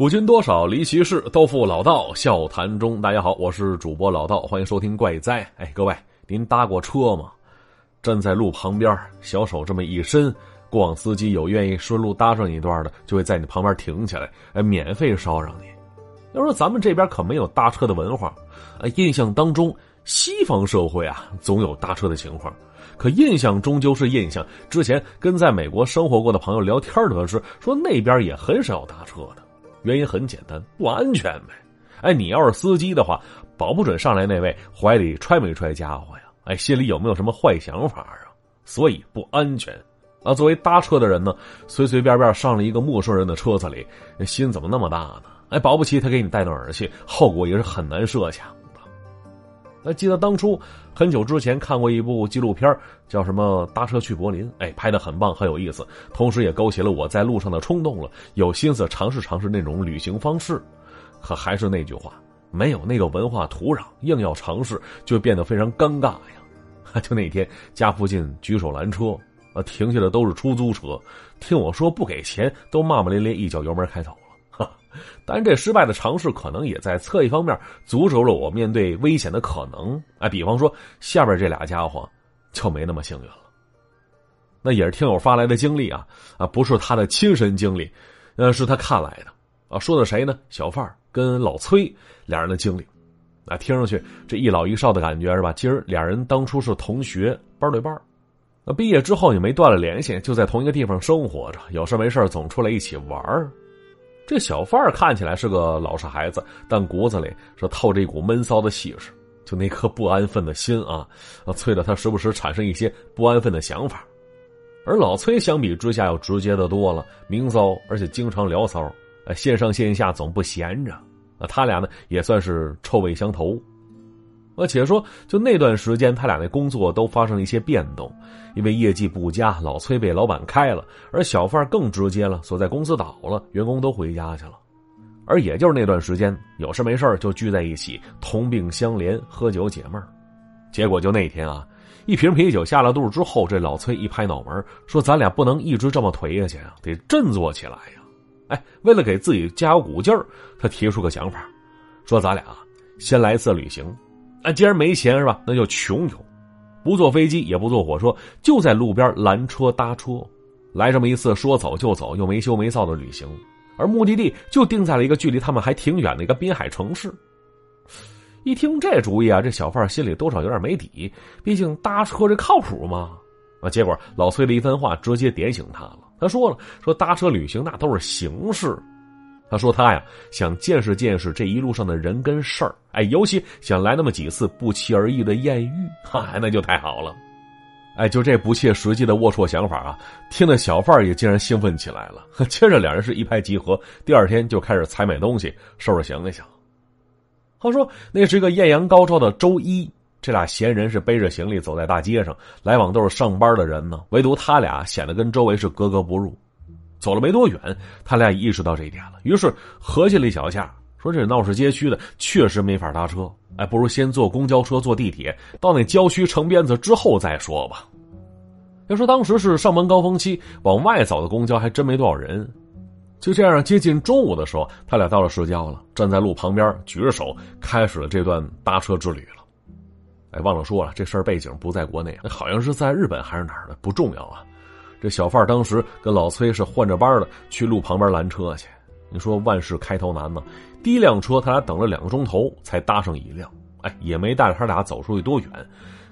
古今多少离奇事，都付老道笑谈中。大家好，我是主播老道，欢迎收听怪哉。哎，各位，您搭过车吗？站在路旁边，小手这么一伸，过往司机有愿意顺路搭上一段的，就会在你旁边停下来，哎，免费捎上你。要说咱们这边可没有搭车的文化，呃，印象当中西方社会啊，总有搭车的情况。可印象终究是印象。之前跟在美国生活过的朋友聊天得知，说那边也很少搭车的。原因很简单，不安全呗。哎，你要是司机的话，保不准上来那位怀里揣没揣家伙呀？哎，心里有没有什么坏想法啊？所以不安全。啊，作为搭车的人呢，随随便便上了一个陌生人的车子里，心怎么那么大呢？哎，保不齐他给你带到哪儿去，后果也是很难设想。那记得当初很久之前看过一部纪录片，叫什么《搭车去柏林》？哎，拍的很棒，很有意思，同时也勾起了我在路上的冲动了，有心思尝试尝试那种旅行方式。可还是那句话，没有那个文化土壤，硬要尝试就变得非常尴尬呀。就那天家附近举手拦车，啊，停下的都是出租车，听我说不给钱，都骂骂咧咧，一脚油门开走但这失败的尝试可能也在侧一方面阻止了我面对危险的可能。哎，比方说下边这俩家伙就没那么幸运了。那也是听友发来的经历啊啊，不是他的亲身经历，呃，是他看来的啊。说的谁呢？小范儿跟老崔俩人的经历。啊，听上去这一老一少的感觉是吧？今儿俩人当初是同学，班对班那毕业之后也没断了联系，就在同一个地方生活着，有事没事总出来一起玩儿。这小范儿看起来是个老实孩子，但骨子里是透着一股闷骚的气势，就那颗不安分的心啊，啊催得他时不时产生一些不安分的想法。而老崔相比之下要直接的多了，明骚而且经常聊骚，线上线下总不闲着。那他俩呢也算是臭味相投。而且说，就那段时间，他俩那工作都发生了一些变动，因为业绩不佳，老崔被老板开了，而小范更直接了，所在公司倒了，员工都回家去了。而也就是那段时间，有事没事就聚在一起，同病相怜，喝酒解闷结果就那天啊，一瓶啤酒下了肚之后，这老崔一拍脑门说：“咱俩不能一直这么颓下去啊，得振作起来呀！”哎，为了给自己加油鼓劲儿，他提出个想法，说：“咱俩先来一次旅行。”啊，既然没钱是吧？那就穷游，不坐飞机也不坐火车，就在路边拦车搭车，来这么一次说走就走又没羞没臊的旅行，而目的地就定在了一个距离他们还挺远的一个滨海城市。一听这主意啊，这小贩心里多少有点没底，毕竟搭车这靠谱吗？啊，结果老崔的一番话直接点醒他了。他说了，说搭车旅行那都是形式。他说：“他呀，想见识见识这一路上的人跟事儿，哎，尤其想来那么几次不期而遇的艳遇，哈，那就太好了。哎，就这不切实际的龌龊想法啊，听得小贩也竟然兴奋起来了。接着两人是一拍即合，第二天就开始采买东西，收拾行李去。话说那是一个艳阳高照的周一，这俩闲人是背着行李走在大街上，来往都是上班的人呢，唯独他俩显得跟周围是格格不入。”走了没多远，他俩意识到这一点了，于是合计了一小下，说：“这闹市街区的确实没法搭车，哎，不如先坐公交车、坐地铁，到那郊区城边子之后再说吧。”要说当时是上班高峰期，往外走的公交还真没多少人。就这样，接近中午的时候，他俩到了市郊了，站在路旁边，举着手，开始了这段搭车之旅了。哎，忘了说了，这事儿背景不在国内，好像是在日本还是哪儿的，不重要啊。这小贩当时跟老崔是换着班的去路旁边拦车去。你说万事开头难呢，第一辆车他俩等了两个钟头才搭上一辆，哎，也没带着他俩走出去多远。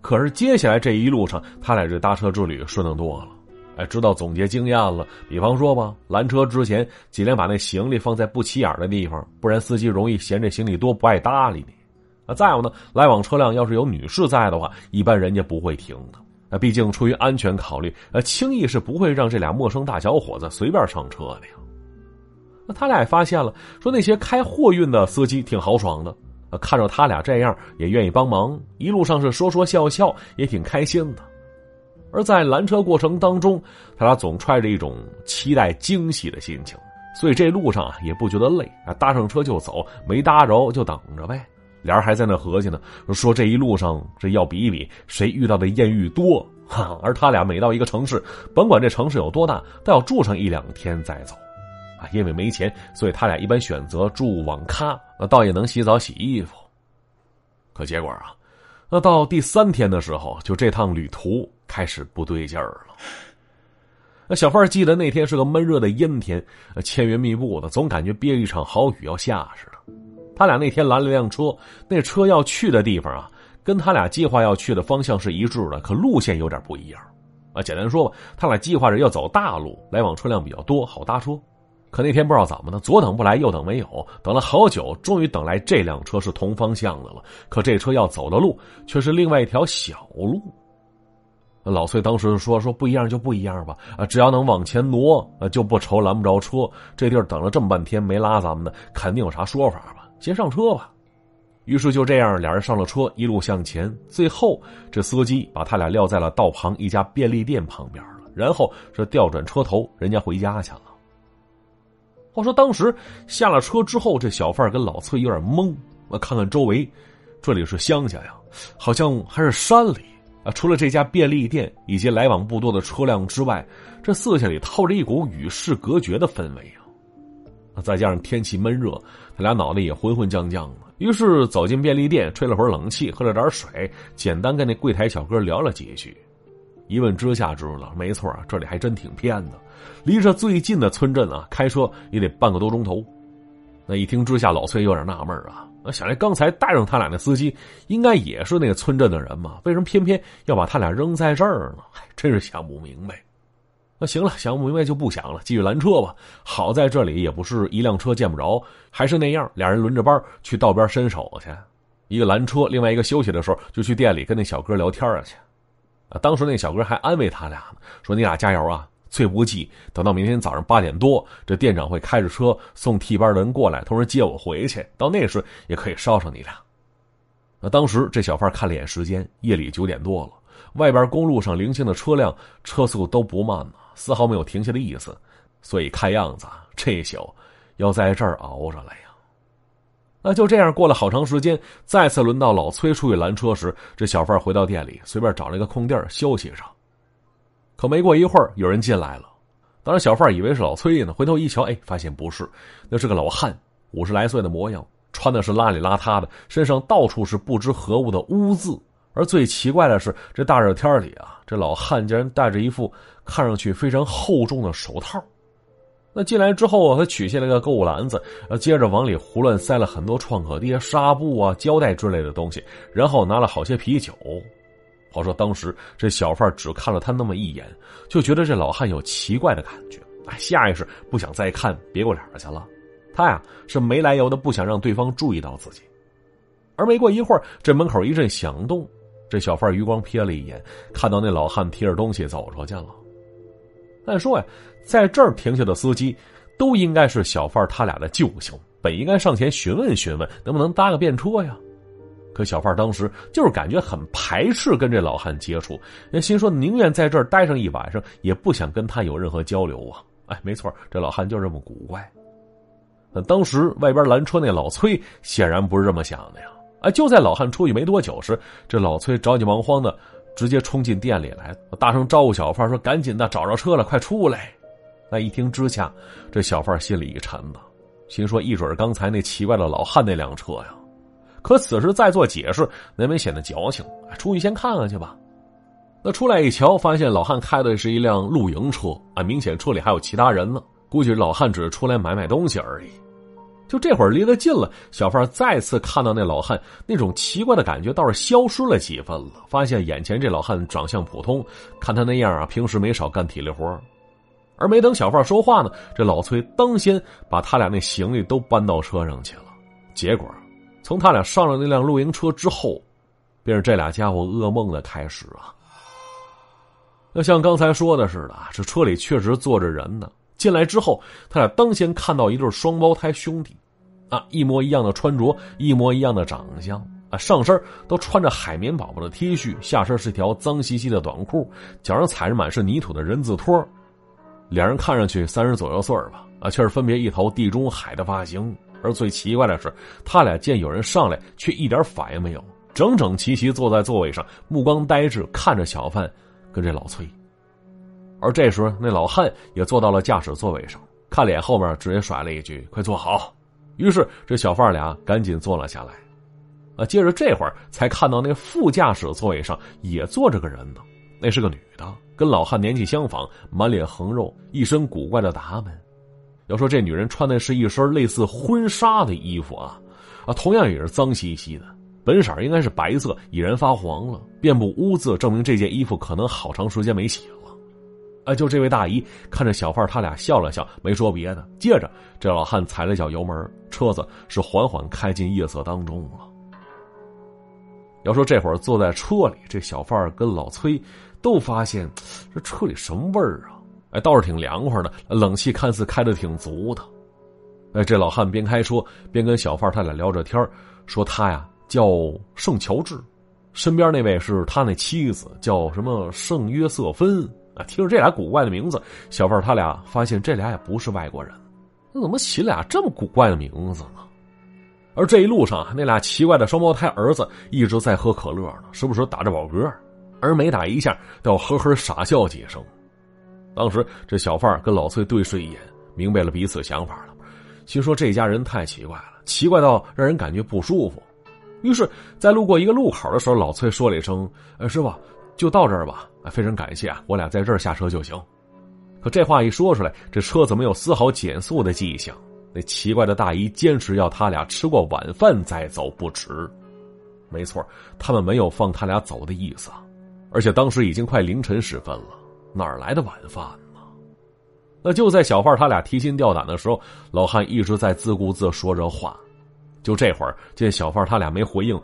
可是接下来这一路上，他俩这搭车之旅顺当多了。哎，知道总结经验了。比方说吧，拦车之前尽量把那行李放在不起眼的地方，不然司机容易嫌这行李多不爱搭理你。啊，再有呢，来往车辆要是有女士在的话，一般人家不会停的。那毕竟出于安全考虑，呃，轻易是不会让这俩陌生大小伙子随便上车的呀。那他俩也发现了，说那些开货运的司机挺豪爽的，看着他俩这样也愿意帮忙，一路上是说说笑笑，也挺开心的。而在拦车过程当中，他俩总揣着一种期待惊喜的心情，所以这路上啊也不觉得累啊，搭上车就走，没搭着就等着呗。俩人还在那合计呢，说这一路上这要比一比谁遇到的艳遇多哈。而他俩每到一个城市，甭管这城市有多大，都要住上一两天再走。啊，因为没钱，所以他俩一般选择住网咖，那倒也能洗澡洗衣服。可结果啊，那到第三天的时候，就这趟旅途开始不对劲儿了。那小范记得那天是个闷热的阴天，千云密布的，总感觉憋一场好雨要下似的。他俩那天拦了辆车，那车要去的地方啊，跟他俩计划要去的方向是一致的，可路线有点不一样。啊，简单说吧，他俩计划着要走大路，来往车辆比较多，好搭车。可那天不知道怎么的，左等不来，右等没有，等了好久，终于等来这辆车是同方向的了。可这车要走的路却是另外一条小路。老崔当时说：“说不一样就不一样吧，啊，只要能往前挪，啊，就不愁拦不着车。这地儿等了这么半天没拉咱们的，肯定有啥说法吧？先上车吧。”于是就这样，俩人上了车，一路向前。最后，这司机把他俩撂在了道旁一家便利店旁边了，然后这调转车头，人家回家去了。话说当时下了车之后，这小贩跟老崔有点懵。我看看周围，这里是乡下呀，好像还是山里啊。除了这家便利店以及来往不多的车辆之外，这四下里透着一股与世隔绝的氛围啊。再加上天气闷热，他俩脑袋也昏昏降降的。于是走进便利店，吹了会儿冷气，喝了点水，简单跟那柜台小哥聊了几句。一问之下知道了，没错这里还真挺偏的，离着最近的村镇啊，开车也得半个多钟头。那一听之下，老崔有点纳闷啊，那想来刚才带上他俩那司机，应该也是那个村镇的人嘛？为什么偏偏要把他俩扔在这儿呢？还真是想不明白。那行了，想不明白就不想了，继续拦车吧。好在这里也不是一辆车见不着，还是那样，俩人轮着班去道边伸手去。一个拦车，另外一个休息的时候就去店里跟那小哥聊天啊去。啊，当时那小哥还安慰他俩呢，说：“你俩加油啊，最不济等到明天早上八点多，这店长会开着车送替班的人过来，同时接我回去。到那时也可以捎上你俩。”那当时这小贩看了眼时间，夜里九点多了，外边公路上零星的车辆车速都不慢呢。丝毫没有停下的意思，所以看样子这宿要在这儿熬着了呀。那就这样过了好长时间，再次轮到老崔出去拦车时，这小贩回到店里，随便找了一个空地休息着。可没过一会儿，有人进来了。当时小贩以为是老崔呢，回头一瞧，哎，发现不是，那是个老汉，五十来岁的模样，穿的是邋里邋遢的，身上到处是不知何物的污渍。而最奇怪的是，这大热天里啊，这老汉竟然戴着一副看上去非常厚重的手套。那进来之后啊，他取下了个购物篮子，接着往里胡乱塞了很多创可贴、纱布啊、胶带之类的东西，然后拿了好些啤酒。话说当时这小贩只看了他那么一眼，就觉得这老汉有奇怪的感觉，哎，下意识不想再看，别过脸去了。他呀是没来由的不想让对方注意到自己。而没过一会儿，这门口一阵响动。这小贩余光瞥了一眼，看到那老汉提着东西走出去了。按说呀，在这儿停下的司机都应该是小贩他俩的救星，本应该上前询问询问，能不能搭个便车呀。可小贩当时就是感觉很排斥跟这老汉接触，心说宁愿在这儿待上一晚上，也不想跟他有任何交流啊。哎，没错，这老汉就这么古怪。那当时外边拦车那老崔显然不是这么想的呀。啊！就在老汉出去没多久时，这老崔着急忙慌的直接冲进店里来，大声招呼小贩说：“赶紧的，找着车了，快出来！”那一听之下，这小贩心里一沉呐，心说：“一准刚才那奇怪的老汉那辆车呀！”可此时再做解释，难免显得矫情。出去先看看去吧。那出来一瞧，发现老汉开的是一辆露营车，啊，明显车里还有其他人呢。估计老汉只是出来买买东西而已。就这会儿离得近了，小贩再次看到那老汉，那种奇怪的感觉倒是消失了几分了。发现眼前这老汉长相普通，看他那样啊，平时没少干体力活而没等小贩说话呢，这老崔当先把他俩那行李都搬到车上去了。结果，从他俩上了那辆露营车之后，便是这俩家伙噩梦的开始啊。那像刚才说的似的，这车里确实坐着人呢。进来之后，他俩当先看到一对双胞胎兄弟，啊，一模一样的穿着，一模一样的长相，啊，上身都穿着海绵宝宝的 T 恤，下身是条脏兮兮的短裤，脚上踩着满是泥土的人字拖。两人看上去三十左右岁吧，啊，却是分别一头地中海的发型。而最奇怪的是，他俩见有人上来，却一点反应没有，整整齐齐坐在座位上，目光呆滞看着小范跟这老崔。而这时，那老汉也坐到了驾驶座位上，看脸后面直接甩了一句：“快坐好。”于是这小贩俩赶紧坐了下来。啊，接着这会儿才看到那副驾驶座位上也坐着个人呢，那是个女的，跟老汉年纪相仿，满脸横肉，一身古怪的打扮。要说这女人穿的是一身类似婚纱的衣服啊，啊，同样也是脏兮兮的，本色应该是白色，已然发黄了，遍布污渍，证明这件衣服可能好长时间没洗了。啊，就这位大姨看着小贩他俩笑了笑，没说别的。接着，这老汉踩了脚油门，车子是缓缓开进夜色当中了。要说这会儿坐在车里，这小贩跟老崔都发现这车里什么味儿啊？哎，倒是挺凉快的，冷气看似开的挺足的。哎，这老汉边开车边跟小贩他俩聊着天说他呀叫圣乔治，身边那位是他那妻子，叫什么圣约瑟芬啊。听着这俩古怪的名字，小贩他俩发现这俩也不是外国人，那怎么起俩这么古怪的名字呢？而这一路上，那俩奇怪的双胞胎儿子一直在喝可乐呢，时不时打着饱嗝，而每打一下都要呵呵傻笑几声。当时这小贩跟老崔对视一眼，明白了彼此想法了，心说这家人太奇怪了，奇怪到让人感觉不舒服。于是，在路过一个路口的时候，老崔说了一声：“呃，师傅，就到这儿吧。非常感谢啊，我俩在这儿下车就行。”可这话一说出来，这车子没有丝毫减速的迹象。那奇怪的大姨坚持要他俩吃过晚饭再走不迟。没错，他们没有放他俩走的意思，而且当时已经快凌晨时分了。哪儿来的晚饭呢？那就在小贩他俩提心吊胆的时候，老汉一直在自顾自说着话。就这会儿，见小贩他俩没回应，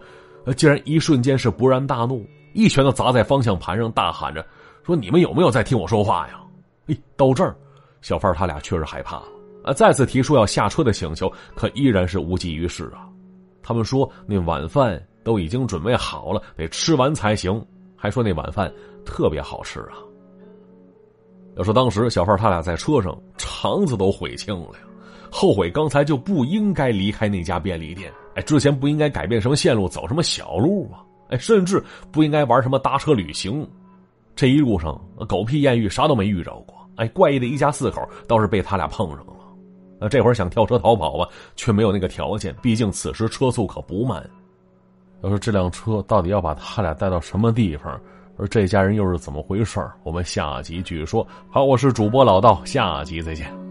竟然一瞬间是勃然大怒，一拳头砸在方向盘上，大喊着：“说你们有没有在听我说话呀？”哎，到这儿，小范他俩确实害怕了啊！再次提出要下车的请求，可依然是无济于事啊。他们说那晚饭都已经准备好了，得吃完才行，还说那晚饭特别好吃啊。要说当时小范他俩在车上肠子都悔青了呀，后悔刚才就不应该离开那家便利店，哎，之前不应该改变什么线路走什么小路啊，哎，甚至不应该玩什么搭车旅行。这一路上狗屁艳遇啥都没遇着过，哎，怪异的一家四口倒是被他俩碰上了。那这会儿想跳车逃跑吧，却没有那个条件，毕竟此时车速可不慢。要说这辆车到底要把他俩带到什么地方？而这家人又是怎么回事我们下集继续说。好，我是主播老道，下集再见。